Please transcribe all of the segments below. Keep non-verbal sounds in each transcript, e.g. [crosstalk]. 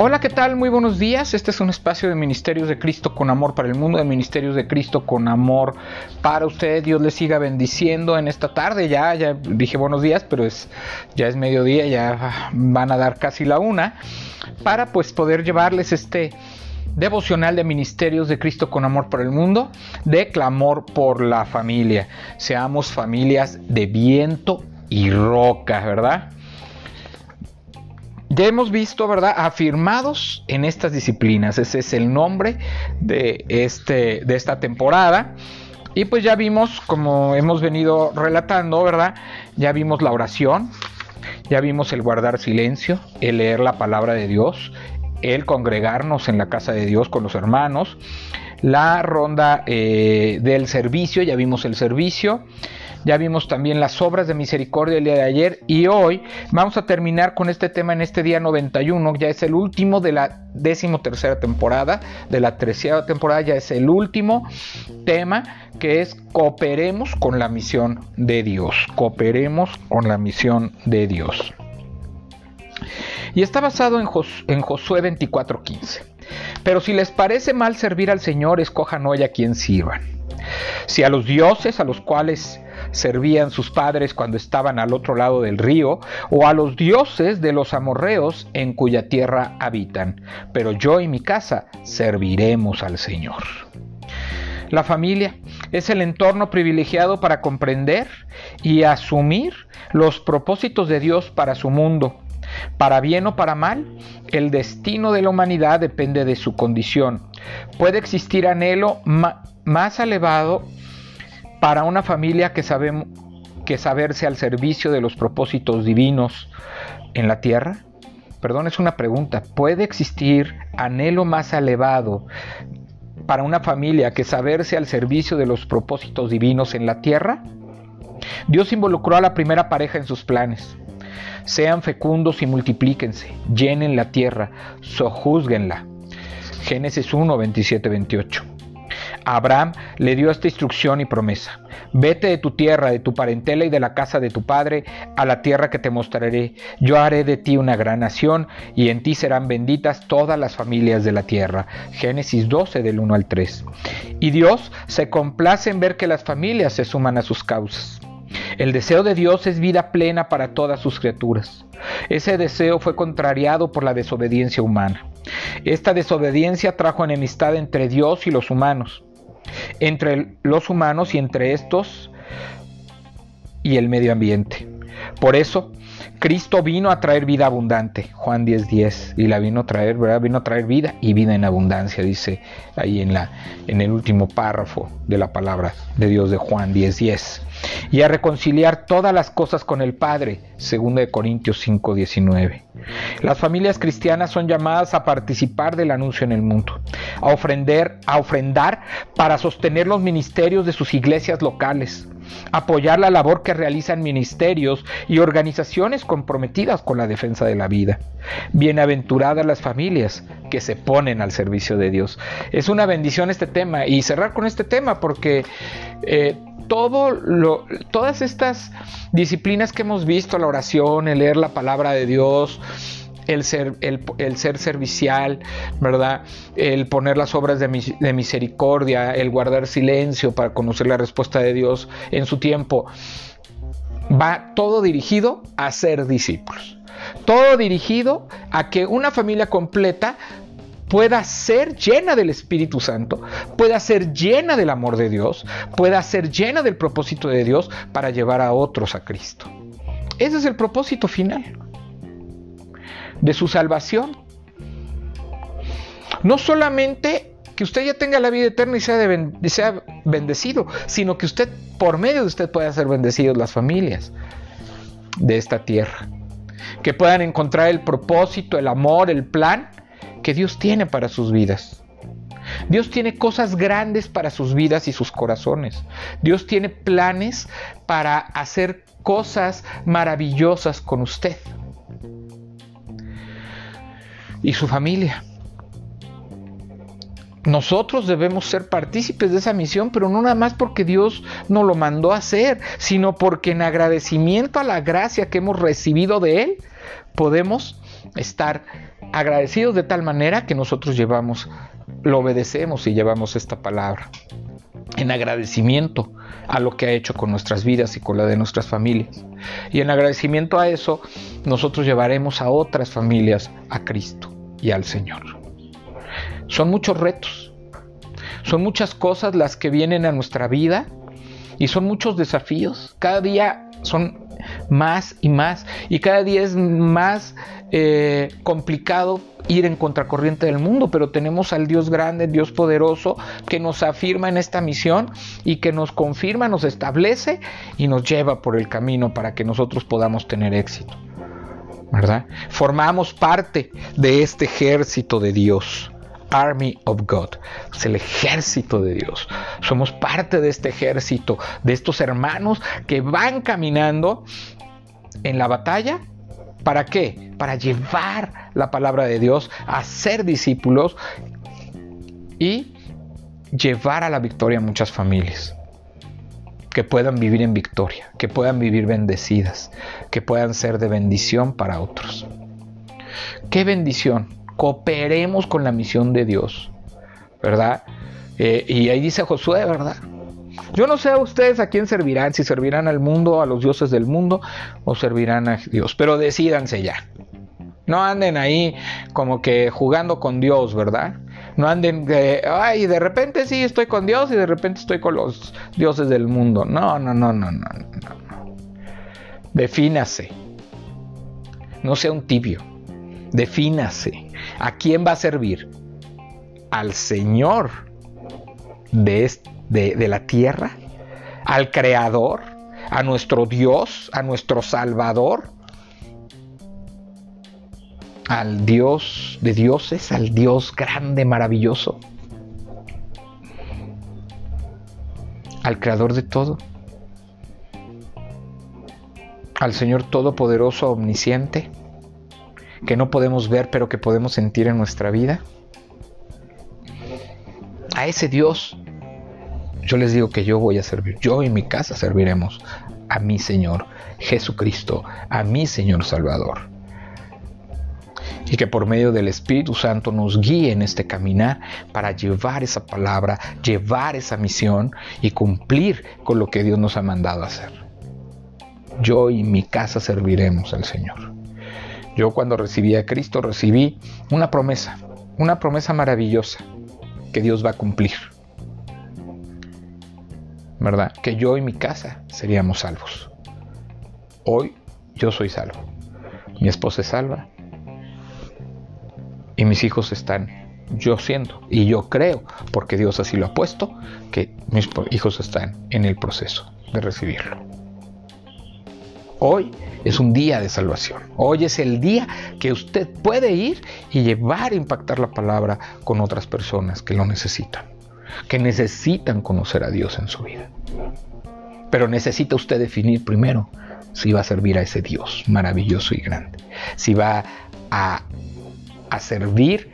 Hola, ¿qué tal? Muy buenos días. Este es un espacio de Ministerios de Cristo con amor para el mundo, de Ministerios de Cristo con amor para usted. Dios les siga bendiciendo en esta tarde. Ya, ya dije buenos días, pero es ya es mediodía, ya van a dar casi la una para pues poder llevarles este devocional de Ministerios de Cristo con amor para el mundo, de clamor por la familia. Seamos familias de viento y roca, ¿verdad? Ya hemos visto, ¿verdad? Afirmados en estas disciplinas. Ese es el nombre de, este, de esta temporada. Y pues ya vimos, como hemos venido relatando, ¿verdad? Ya vimos la oración, ya vimos el guardar silencio, el leer la palabra de Dios, el congregarnos en la casa de Dios con los hermanos, la ronda eh, del servicio, ya vimos el servicio, ya vimos también las obras de misericordia el día de ayer y hoy vamos a terminar con este tema en este día 91, ya es el último de la décimo tercera temporada, de la tercera temporada ya es el último tema que es cooperemos con la misión de Dios, cooperemos con la misión de Dios. Y está basado en, en Josué 24:15. Pero si les parece mal servir al Señor, escojan hoy a quien sirvan. Si a los dioses a los cuales servían sus padres cuando estaban al otro lado del río, o a los dioses de los amorreos en cuya tierra habitan. Pero yo y mi casa serviremos al Señor. La familia es el entorno privilegiado para comprender y asumir los propósitos de Dios para su mundo. Para bien o para mal, el destino de la humanidad depende de su condición. Puede existir anhelo más elevado para una familia que, que saberse al servicio de los propósitos divinos en la tierra? Perdón, es una pregunta. ¿Puede existir anhelo más elevado para una familia que saberse al servicio de los propósitos divinos en la tierra? Dios involucró a la primera pareja en sus planes. Sean fecundos y multiplíquense, llenen la tierra, sojúzguenla. Génesis 1, 27, 28. Abraham le dio esta instrucción y promesa. Vete de tu tierra, de tu parentela y de la casa de tu padre a la tierra que te mostraré. Yo haré de ti una gran nación y en ti serán benditas todas las familias de la tierra. Génesis 12 del 1 al 3. Y Dios se complace en ver que las familias se suman a sus causas. El deseo de Dios es vida plena para todas sus criaturas. Ese deseo fue contrariado por la desobediencia humana. Esta desobediencia trajo enemistad entre Dios y los humanos entre los humanos y entre estos y el medio ambiente. Por eso, Cristo vino a traer vida abundante, Juan 10:10, 10, y la vino a traer, ¿verdad? Vino a traer vida y vida en abundancia, dice ahí en, la, en el último párrafo de la palabra de Dios de Juan 10:10. 10. Y a reconciliar todas las cosas con el Padre, 2 Corintios 5:19. Las familias cristianas son llamadas a participar del anuncio en el mundo, a ofrender, a ofrendar para sostener los ministerios de sus iglesias locales apoyar la labor que realizan ministerios y organizaciones comprometidas con la defensa de la vida. Bienaventuradas las familias que se ponen al servicio de Dios. Es una bendición este tema y cerrar con este tema porque eh, todo lo, todas estas disciplinas que hemos visto, la oración, el leer la palabra de Dios, el ser, el, ser servicial, ¿verdad? El poner las obras de, de, misericordia, el guardar silencio para conocer la respuesta de Dios en su tiempo. Va todo dirigido a ser discípulos. Todo dirigido a que una familia completa pueda ser llena del Espíritu Santo, pueda ser llena del amor de Dios, pueda ser llena del propósito de Dios para llevar a otros a Cristo. Ese es el propósito final de su salvación. No solamente que usted ya tenga la vida eterna y sea, bendecido, sino que usted, por medio de usted, pueda ser bendecidos las familias de esta tierra. Que puedan encontrar el propósito, el amor, el plan que Dios tiene para sus vidas. Dios tiene cosas grandes para sus vidas y sus corazones. Dios tiene planes para hacer cosas maravillosas con usted y su familia. nosotros debemos ser partícipes de esa misión, pero no nada más porque Dios nos lo mandó a hacer, sino porque en agradecimiento a la gracia que hemos recibido de Él, podemos estar agradecidos de tal manera que nosotros llevamos, lo obedecemos y llevamos esta palabra en agradecimiento a lo que ha hecho con nuestras vidas y con la de nuestras familias. Y en agradecimiento a eso, nosotros llevaremos a otras familias a Cristo y al Señor. Son muchos retos, son muchas cosas las que vienen a nuestra vida y son muchos desafíos. Cada día son más y más y cada día es más eh, complicado ir en contracorriente del mundo, pero tenemos al Dios grande, Dios poderoso, que nos afirma en esta misión y que nos confirma, nos establece y nos lleva por el camino para que nosotros podamos tener éxito. ¿Verdad? Formamos parte de este ejército de Dios. Army of God, es el ejército de Dios. Somos parte de este ejército, de estos hermanos que van caminando en la batalla. ¿Para qué? Para llevar la palabra de Dios a ser discípulos y llevar a la victoria a muchas familias. Que puedan vivir en victoria, que puedan vivir bendecidas, que puedan ser de bendición para otros. ¡Qué bendición! Cooperemos con la misión de Dios, ¿verdad? Eh, y ahí dice Josué, ¿verdad? Yo no sé a ustedes a quién servirán, si servirán al mundo, a los dioses del mundo o servirán a Dios, pero decídanse ya. No anden ahí como que jugando con Dios, ¿verdad? No anden de, ay, de repente sí estoy con Dios y de repente estoy con los dioses del mundo. No, no, no, no, no, no. Defínase. No sea un tibio. Defínase. ¿A quién va a servir? Al Señor de este de, la tierra, al Creador, a nuestro Dios, a nuestro Salvador, al Dios de dioses, al Dios grande, maravilloso, al Creador de todo, al Señor Todopoderoso, Omnisciente, que no podemos ver pero que podemos sentir en nuestra vida, a ese Dios yo les digo que yo voy a servir, yo y mi casa serviremos a mi Señor Jesucristo, a mi Señor Salvador. Y que por medio del Espíritu Santo nos guíe en este caminar para llevar esa palabra, llevar esa misión y cumplir con lo que Dios nos ha mandado hacer. Yo y mi casa serviremos al Señor. Yo cuando recibí a Cristo recibí una promesa, una promesa maravillosa que Dios va a cumplir. ¿Verdad? Que yo y mi casa seríamos salvos. Hoy yo soy salvo. Mi esposa es salva. Y mis hijos están yo siendo. Y yo creo, porque Dios así lo ha puesto, que mis hijos están en el proceso de recibirlo. Hoy es un día de salvación. Hoy es el día que usted puede ir y llevar a impactar la palabra con otras personas que lo necesitan que necesitan conocer a Dios en su vida. Pero necesita usted definir primero si va a servir a ese Dios maravilloso y grande, si va a, a servir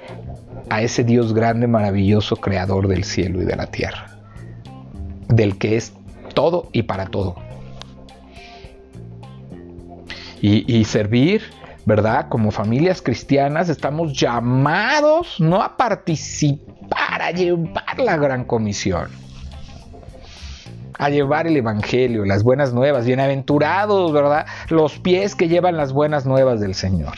a ese Dios grande, maravilloso, creador del cielo y de la tierra, del que es todo y para todo. Y, y, servir, ¿verdad? Como familias cristianas estamos llamados no a participar para llevar la gran comisión. A llevar el Evangelio, las buenas nuevas, bienaventurados, ¿verdad? Los pies que llevan las buenas nuevas del Señor.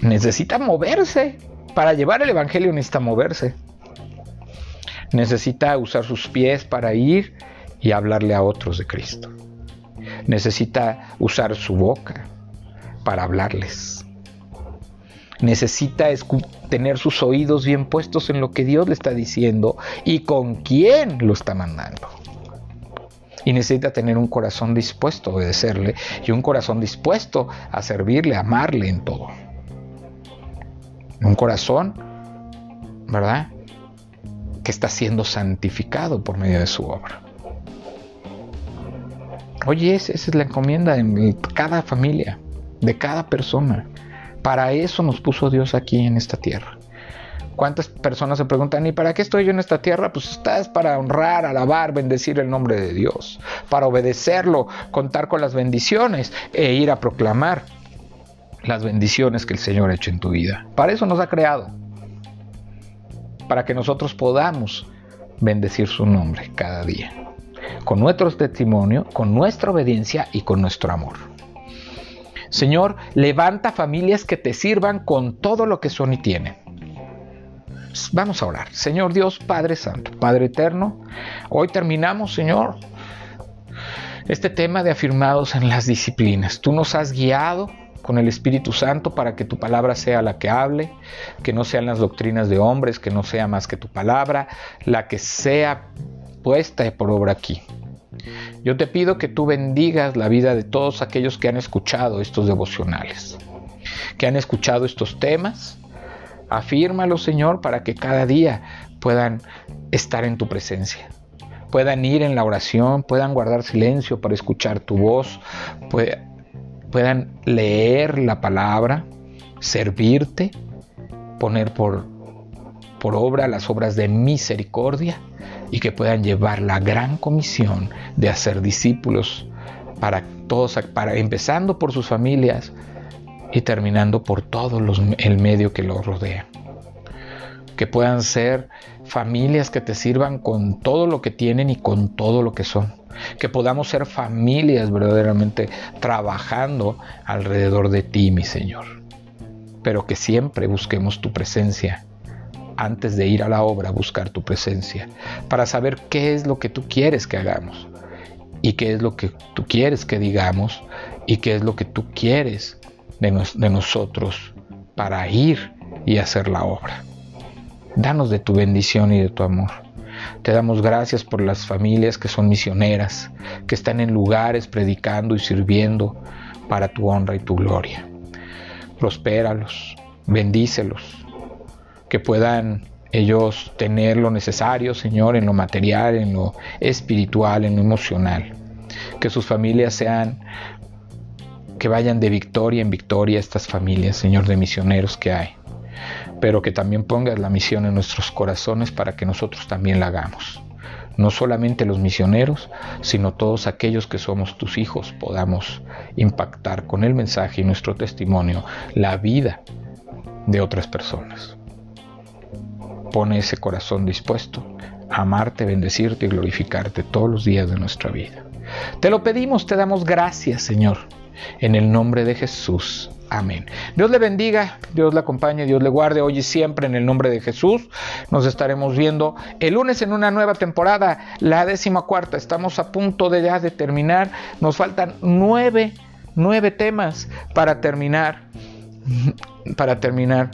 Necesita moverse. Para llevar el Evangelio necesita moverse. Necesita usar sus pies para ir y hablarle a otros de Cristo. Necesita usar su boca para hablarles necesita tener sus oídos bien puestos en lo que Dios le está diciendo y con quién lo está mandando. Y necesita tener un corazón dispuesto a obedecerle y un corazón dispuesto a servirle, a amarle en todo. Un corazón, ¿verdad? Que está siendo santificado por medio de su obra. Oye, esa es la encomienda de cada familia, de cada persona. Para eso nos puso Dios aquí en esta tierra, ¿Cuántas personas se preguntan, ¿y para qué estoy yo en esta tierra? Pues estás para honrar, alabar, bendecir el nombre de Dios, para obedecerlo, contar con las bendiciones e ir a proclamar las bendiciones que el Señor ha hecho en tu vida. Para eso nos ha creado, para que nosotros podamos bendecir su nombre cada día, con nuestro testimonio, con nuestra obediencia y con nuestro amor. Señor, levanta familias que te sirvan con todo lo que son y tienen Vamos a orar. Señor Dios, Padre Santo, Padre Eterno, hoy terminamos, Señor, este tema de afirmados en las disciplinas. Tú nos has guiado con el Espíritu Santo para que tu palabra sea la que hable, que no sean las doctrinas de hombres, que no sea más que tu palabra, la que sea puesta por obra aquí. Yo te pido que tú bendigas la vida de todos aquellos que han escuchado estos devocionales, que han escuchado estos temas Afírmalo, Señor, para que cada día puedan estar en tu presencia. Puedan ir en la oración, puedan guardar silencio para escuchar tu voz, puedan leer la palabra, servirte, poner por, por obra las obras de misericordia y que puedan llevar la gran comisión de hacer discípulos para todos, para, empezando por sus familias, y terminando por todo el medio que los rodea. Que puedan ser familias que te sirvan con todo lo que tienen y con todo lo que son. Que podamos ser familias verdaderamente trabajando alrededor de ti, mi Señor. Pero que siempre busquemos tu presencia antes de ir a la obra, buscar tu presencia, para saber qué es lo que tú quieres que hagamos y qué es lo que tú quieres que digamos y qué es lo que tú quieres de, nosotros para ir y hacer la obra. Danos de tu bendición y de tu amor. Te damos gracias por las familias que son misioneras, que están en lugares predicando y sirviendo para tu honra y tu gloria. Prospéralos, bendícelos, que puedan ellos tener lo necesario, Señor, en lo material, en lo espiritual, en lo emocional. Que sus familias sean que vayan de victoria en victoria estas familias, Señor, de misioneros que hay. Pero que también pongas la misión en nuestros corazones para que nosotros también la hagamos. No solamente los misioneros, sino todos aquellos que somos tus hijos podamos impactar con el mensaje y nuestro testimonio la vida de otras personas. Pone ese corazón dispuesto a amarte, bendecirte y glorificarte todos los días de nuestra vida. Te lo pedimos, te damos gracias, Señor en el nombre de Jesús. Amén. Dios le bendiga, Dios le acompañe, Dios le guarde hoy y siempre en el nombre de Jesús. Nos estaremos viendo el lunes en una nueva temporada, la décima cuarta. Estamos a punto de ya de terminar. Nos faltan nueve, nueve temas para terminar, para terminar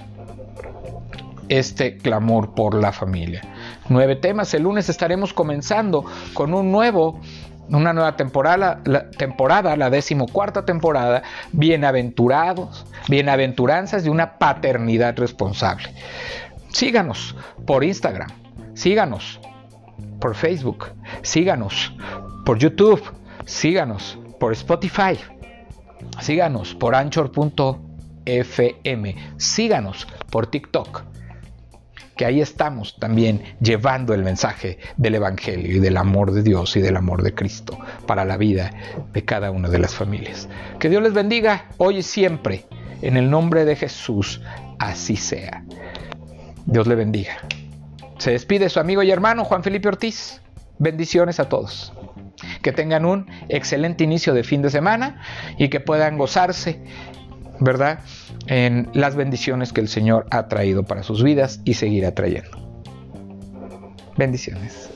este clamor por la familia. Nueve temas. El lunes estaremos comenzando con un nuevo una nueva temporada, temporada, la decimocuarta temporada, bienaventurados, bienaventuranzas de una paternidad responsable. Síganos por Instagram, síganos por Facebook, síganos por YouTube, síganos por Spotify, síganos por anchor.fm, síganos por TikTok que ahí estamos también llevando el mensaje del Evangelio y del amor de Dios y del amor de Cristo para la vida de cada una de las familias. Que Dios les bendiga hoy y siempre. En el nombre de Jesús, así sea. Dios le bendiga. Se despide su amigo y hermano Juan Felipe Ortiz. Bendiciones a todos. Que tengan un excelente inicio de fin de semana y que puedan gozarse, ¿verdad? en las bendiciones que el Señor ha traído para sus vidas y seguirá trayendo. Bendiciones.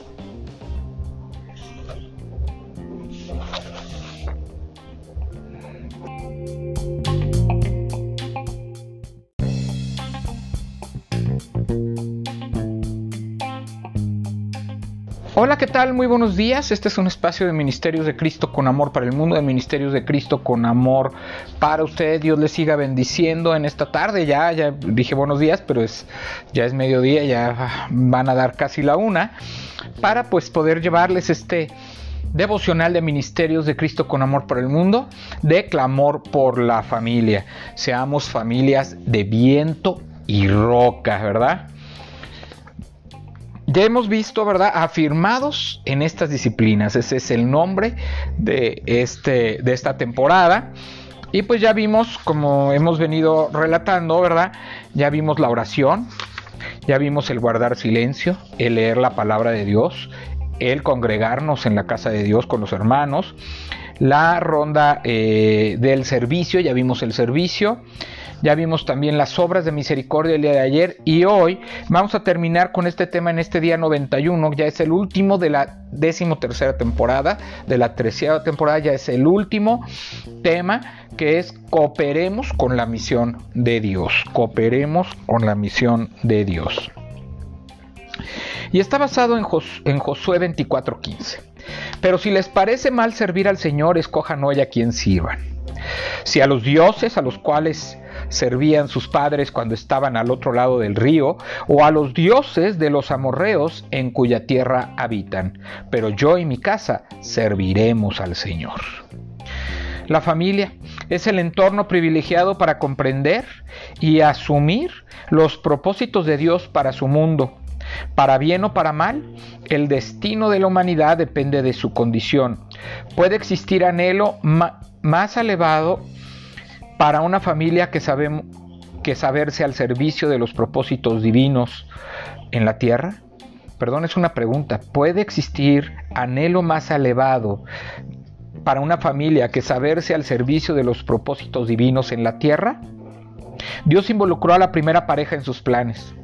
Hola, ¿qué tal? Muy buenos días. Este es un espacio de Ministerios de Cristo con amor para el mundo, de Ministerios de Cristo con amor para usted. Dios les siga bendiciendo en esta tarde. Ya, ya dije buenos días, pero es ya es mediodía, ya van a dar casi la una para pues poder llevarles este devocional de Ministerios de Cristo con amor para el mundo, de clamor por la familia. Seamos familias de viento y roca, ¿verdad? Ya hemos visto, ¿verdad? Afirmados en estas disciplinas. Ese es el nombre de, este, de esta temporada. Y pues ya vimos, como hemos venido relatando, ¿verdad? Ya vimos la oración, ya vimos el guardar silencio, el leer la palabra de Dios, el congregarnos en la casa de Dios con los hermanos, la ronda eh, del servicio, ya vimos el servicio, ya vimos también las obras de misericordia el día de ayer y hoy vamos a terminar con este tema en este día 91, ya es el último de la décimo tercera temporada, de la tercera temporada ya es el último tema que es cooperemos con la misión de Dios, cooperemos con la misión de Dios. Y está basado en, en Josué 24:15. Pero si les parece mal servir al Señor, escojan hoy a quien sirvan. Si a los dioses a los cuales servían sus padres cuando estaban al otro lado del río, o a los dioses de los amorreos en cuya tierra habitan. Pero yo y mi casa serviremos al Señor. La familia es el entorno privilegiado para comprender y asumir los propósitos de Dios para su mundo. Para bien o para mal, el destino de la humanidad depende de su condición. Puede existir anhelo más elevado para una familia que, sabemos, que saberse al servicio de los propósitos divinos en la tierra? Perdón, es una pregunta. ¿Puede existir anhelo más elevado para una familia que saberse al servicio de los propósitos divinos en la tierra? Dios involucró a la primera pareja en sus planes.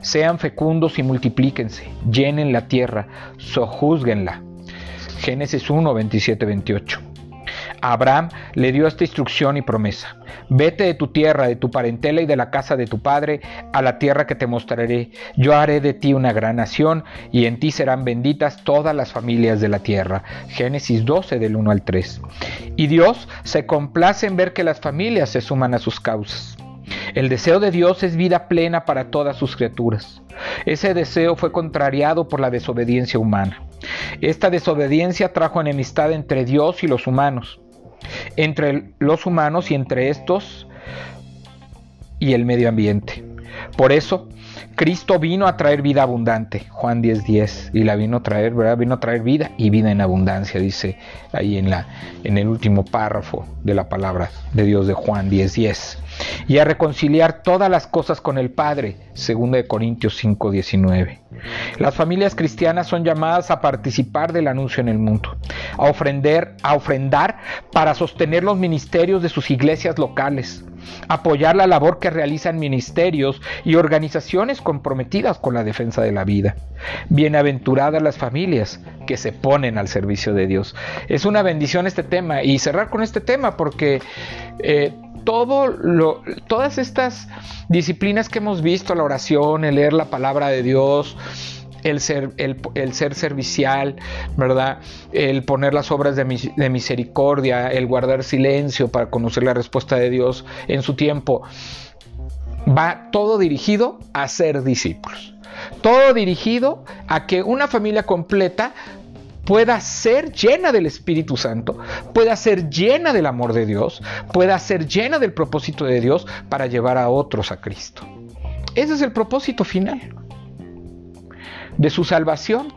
Sean fecundos y multiplíquense, llenen la tierra, sojúzguenla. Génesis 1, 27, 28. Abraham le dio esta instrucción y promesa. Vete de tu tierra, de tu parentela y de la casa de tu padre a la tierra que te mostraré. Yo haré de ti una gran nación y en ti serán benditas todas las familias de la tierra. Génesis 12 del 1 al 3. Y Dios se complace en ver que las familias se suman a sus causas. El deseo de Dios es vida plena para todas sus criaturas. Ese deseo fue contrariado por la desobediencia humana. Esta desobediencia trajo enemistad entre Dios y los humanos entre los humanos y entre estos y el medio ambiente. Por eso, Cristo vino a traer vida abundante, Juan 10:10, 10, y la vino a traer, ¿verdad? Vino a traer vida y vida en abundancia, dice ahí en, la, en el último párrafo de la palabra de Dios de Juan 10:10. 10. Y a reconciliar todas las cosas con el Padre, 2 Corintios 5:19. Las familias cristianas son llamadas a participar del anuncio en el mundo, a ofrender, a ofrendar para sostener los ministerios de sus iglesias locales, apoyar la labor que realizan ministerios y organizaciones comprometidas con la defensa de la vida. Bienaventuradas las familias que se ponen al servicio de Dios. Es una bendición este tema y cerrar con este tema porque eh, todo lo, todas estas disciplinas que hemos visto, la oración, el leer la palabra de Dios, el ser, el, ser servicial, ¿verdad? El poner las obras de, de, misericordia, el guardar silencio para conocer la respuesta de Dios en su tiempo. Va todo dirigido a ser discípulos. Todo dirigido a que una familia completa pueda ser llena del Espíritu Santo, pueda ser llena del amor de Dios, pueda ser llena del propósito de Dios para llevar a otros a Cristo. Ese es el propósito final de su salvación.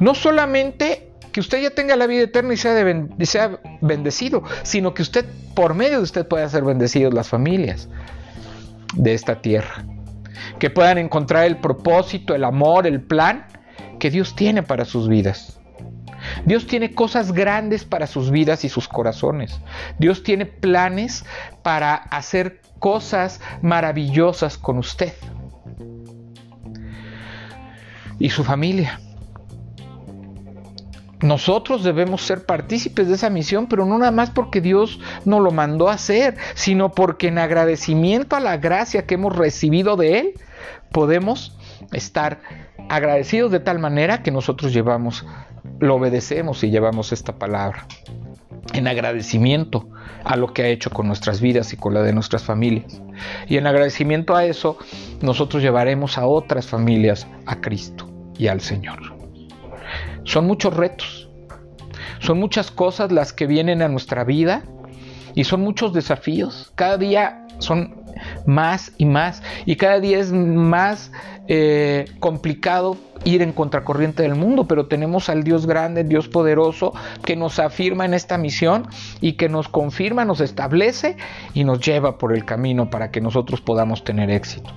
No solamente que usted ya tenga la vida eterna y sea, sea bendecido, sino que usted, por medio de usted, pueda ser bendecidos las familias de esta tierra. Que puedan encontrar el propósito, el amor, el plan que Dios tiene para sus vidas. Dios tiene cosas grandes para sus vidas y sus corazones. Dios tiene planes para hacer cosas maravillosas con usted y su familia. Nosotros debemos ser partícipes de esa misión, pero no nada más porque Dios nos lo mandó a hacer, sino porque en agradecimiento a la gracia que hemos recibido de Él, podemos estar agradecidos de tal manera que nosotros llevamos, lo obedecemos y llevamos esta palabra en agradecimiento a lo que ha hecho con nuestras vidas y con la de nuestras familias. Y en agradecimiento a eso, nosotros llevaremos a otras familias a Cristo y al Señor. Son muchos retos, son muchas cosas las que vienen a nuestra vida y son muchos desafíos. Cada día son más y más. Y cada día es más eh, complicado ir en contracorriente del mundo, pero tenemos al Dios grande, Dios poderoso, que nos afirma en esta misión y que nos confirma, nos establece y nos lleva por el camino para que nosotros podamos tener éxito.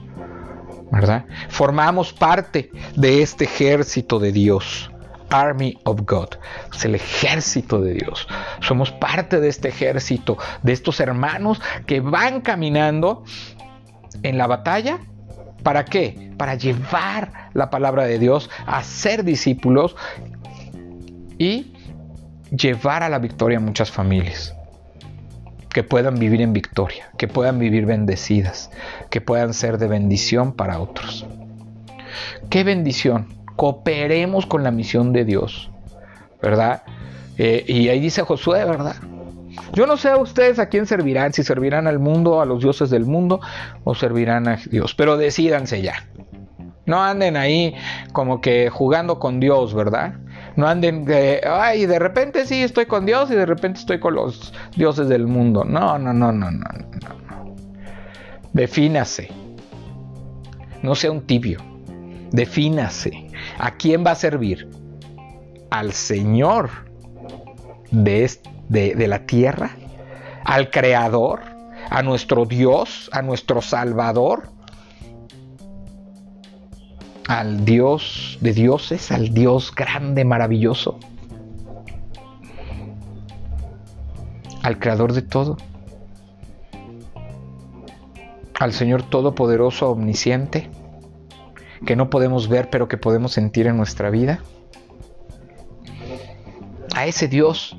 Formamos parte de este ejército de Dios. Army of God, es el ejército de Dios. Somos parte de este ejército, de estos hermanos que van caminando en la batalla. ¿Para qué? Para llevar la palabra de Dios a ser discípulos y llevar a la victoria a muchas familias. Que puedan vivir en victoria, que puedan vivir bendecidas, que puedan ser de bendición para otros. ¿Qué bendición? Cooperemos con la misión de Dios, ¿verdad? Eh, y ahí dice Josué, ¿verdad? Yo no sé a ustedes a quién servirán, si servirán al mundo, a los dioses del mundo, o servirán a Dios, pero decídanse ya. No anden ahí como que jugando con Dios, ¿verdad? No anden de, ay, de repente sí estoy con Dios y de repente estoy con los dioses del mundo. No, no, no, no, no, no. Defínase. No sea un tibio. Defínase. ¿A quién va a servir? Al Señor de este de, la tierra, al Creador, a nuestro Dios, a nuestro Salvador, al Dios de dioses, al Dios grande, maravilloso, al Creador de todo, al Señor Todopoderoso, Omnisciente, que no podemos ver pero que podemos sentir en nuestra vida, a ese Dios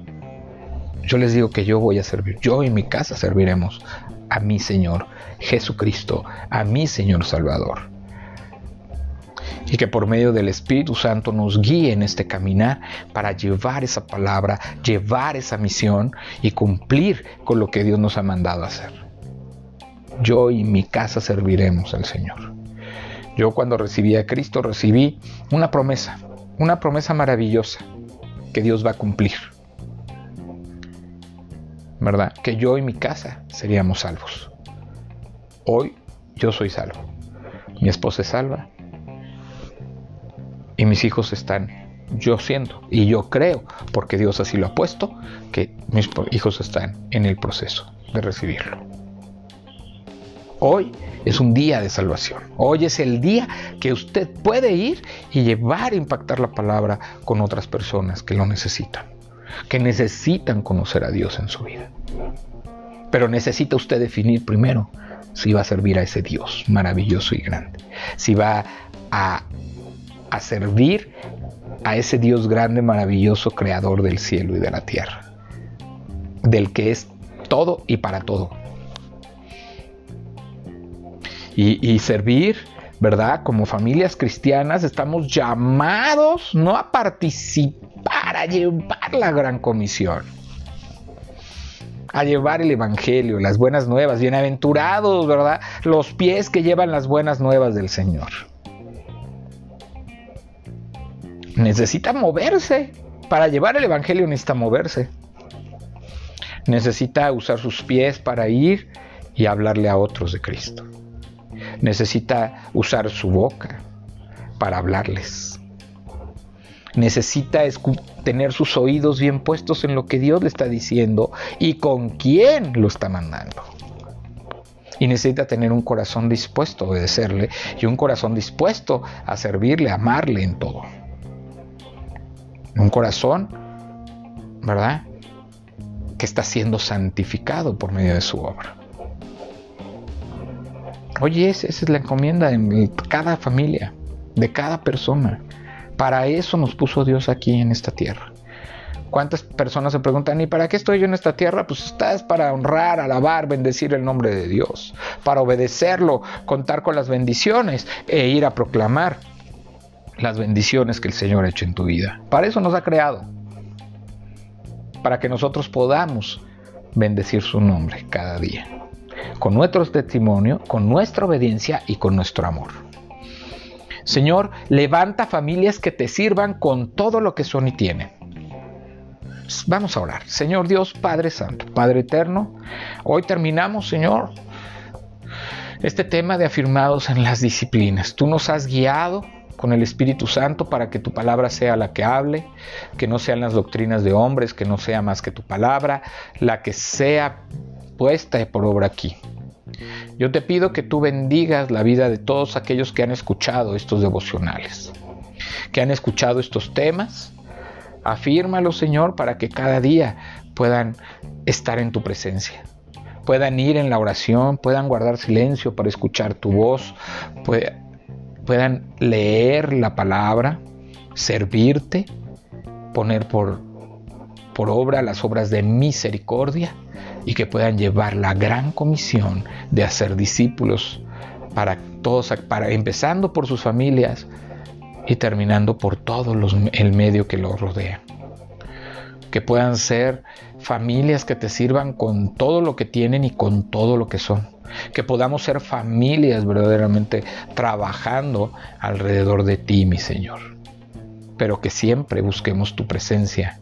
yo les digo que yo voy a servir, yo y mi casa serviremos a mi Señor Jesucristo, a mi Señor Salvador. Y que por medio del Espíritu Santo nos guíe en este caminar para llevar esa palabra, llevar esa misión y cumplir con lo que Dios nos ha mandado hacer. Yo y mi casa serviremos al Señor. Yo cuando recibí a Cristo recibí una promesa, una promesa maravillosa que Dios va a cumplir. ¿verdad? Que yo y mi casa seríamos salvos. Hoy yo soy salvo. Mi esposa es salva. Y mis hijos están, yo siento, y yo creo, porque Dios así lo ha puesto, que mis hijos están en el proceso de recibirlo. Hoy es un día de salvación. Hoy es el día que usted puede ir y llevar impactar la palabra con otras personas que lo necesitan que necesitan conocer a Dios en su vida. Pero necesita usted definir primero si va a servir a ese Dios maravilloso y grande, si va a, a servir a ese Dios grande, maravilloso, creador del cielo y de la tierra, del que es todo y para todo. Y, y, servir, ¿verdad? Como familias cristianas estamos llamados no a participar para llevar la gran comisión, a llevar el Evangelio, las buenas nuevas, bienaventurados, ¿verdad? Los pies que llevan las buenas nuevas del Señor. Necesita moverse. Para llevar el Evangelio necesita moverse. Necesita usar sus pies para ir y hablarle a otros de Cristo. Necesita usar su boca para hablarles necesita tener sus oídos bien puestos en lo que Dios le está diciendo y con quién lo está mandando. Y necesita tener un corazón dispuesto a obedecerle y un corazón dispuesto a servirle, a amarle en todo. Un corazón, ¿verdad? Que está siendo santificado por medio de su obra. Oye, esa es la encomienda de cada familia, de cada persona. Para eso nos puso Dios aquí en esta tierra. ¿Cuántas personas se preguntan, ¿y para qué estoy yo en esta tierra? Pues estás para honrar, alabar, bendecir el nombre de Dios, para obedecerlo, contar con las bendiciones e ir a proclamar las bendiciones que el Señor ha hecho en tu vida. Para eso nos ha creado, para que nosotros podamos bendecir su nombre cada día, con nuestro testimonio, con nuestra obediencia y con nuestro amor. Señor, levanta familias que te sirvan con todo lo que son y tienen. Vamos a orar. Señor Dios, Padre Santo, Padre Eterno, hoy terminamos, Señor, este tema de afirmados en las disciplinas. Tú nos has guiado con el Espíritu Santo para que tu palabra sea la que hable, que no sean las doctrinas de hombres, que no sea más que tu palabra, la que sea puesta por obra aquí. Yo te pido que tú bendigas la vida de todos aquellos que han escuchado estos devocionales, que han escuchado estos temas. Afírmalo, Señor, para que cada día puedan estar en tu presencia, puedan ir en la oración, puedan guardar silencio para escuchar tu voz, leer la palabra, servirte, poner por, por obra las obras de misericordia y que puedan llevar la gran comisión de hacer discípulos para todos, para, empezando por sus familias y terminando por todo el medio que los rodea. Que puedan ser familias que te sirvan con todo lo que tienen y con todo lo que son. Que podamos ser familias verdaderamente trabajando alrededor de ti, mi Señor. Pero que siempre busquemos tu presencia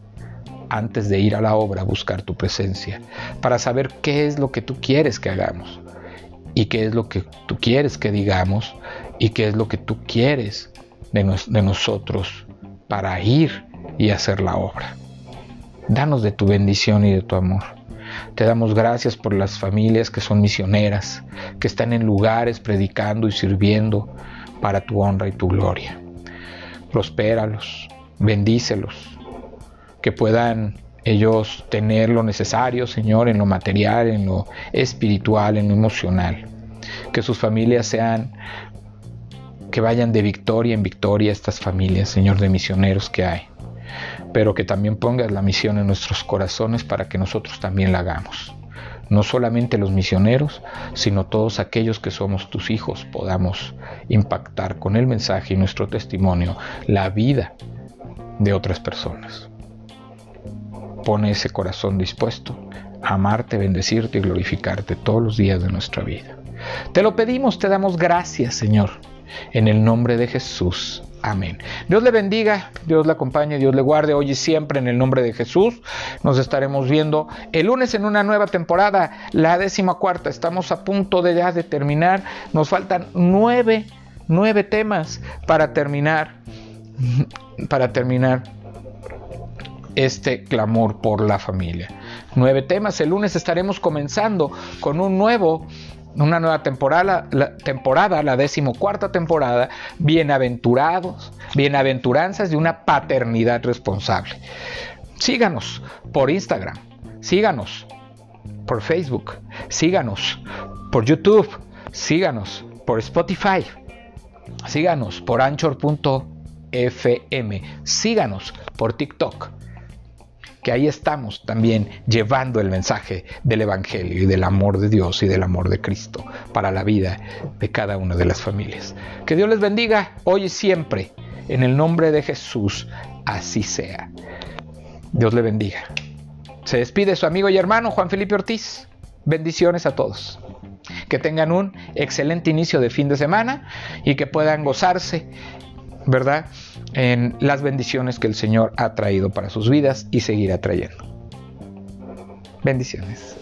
antes de ir a la obra buscar tu presencia, para saber qué es lo que tú quieres que hagamos y qué es lo que tú quieres que digamos y qué es lo que tú quieres de, de nosotros para ir y hacer la obra. Danos de tu bendición y de tu amor. Te damos gracias por las familias que son misioneras, que están en lugares predicando y sirviendo para tu honra y tu gloria. Prospéralos, bendícelos, que puedan ellos tener lo necesario, Señor, en lo material, en lo espiritual, en lo emocional. Que sus familias sean, que vayan de victoria en victoria estas familias, Señor, de misioneros que hay. Pero que también pongas la misión en nuestros corazones para que nosotros también la hagamos. No solamente los misioneros, sino todos aquellos que somos tus hijos podamos impactar con el mensaje y nuestro testimonio la vida de otras personas pone ese corazón dispuesto a amarte, bendecirte y glorificarte todos los días de nuestra vida. Te lo pedimos, te damos gracias, Señor, en el nombre de Jesús. Amén. Dios le bendiga, Dios le acompañe, Dios le guarde hoy y siempre en el nombre de Jesús. Nos estaremos viendo el lunes en una nueva temporada, la décima cuarta. Estamos a punto de ya de terminar. Nos faltan nueve, nueve temas para terminar, [laughs] para terminar este clamor por la familia. Nueve temas. El lunes estaremos comenzando con un nuevo, una nueva temporada, la temporada, la decimocuarta temporada, bienaventurados, bienaventuranzas de una paternidad responsable. Síganos por Instagram, síganos por Facebook, síganos por YouTube, síganos por Spotify, síganos por anchor.fm, síganos por TikTok que ahí estamos también llevando el mensaje del Evangelio y del amor de Dios y del amor de Cristo para la vida de cada una de las familias. Que Dios les bendiga hoy y siempre. En el nombre de Jesús, así sea. Dios le bendiga. Se despide su amigo y hermano Juan Felipe Ortiz. Bendiciones a todos. Que tengan un excelente inicio de fin de semana y que puedan gozarse ¿verdad? En las bendiciones que el Señor ha traído para sus vidas y seguirá trayendo. Bendiciones.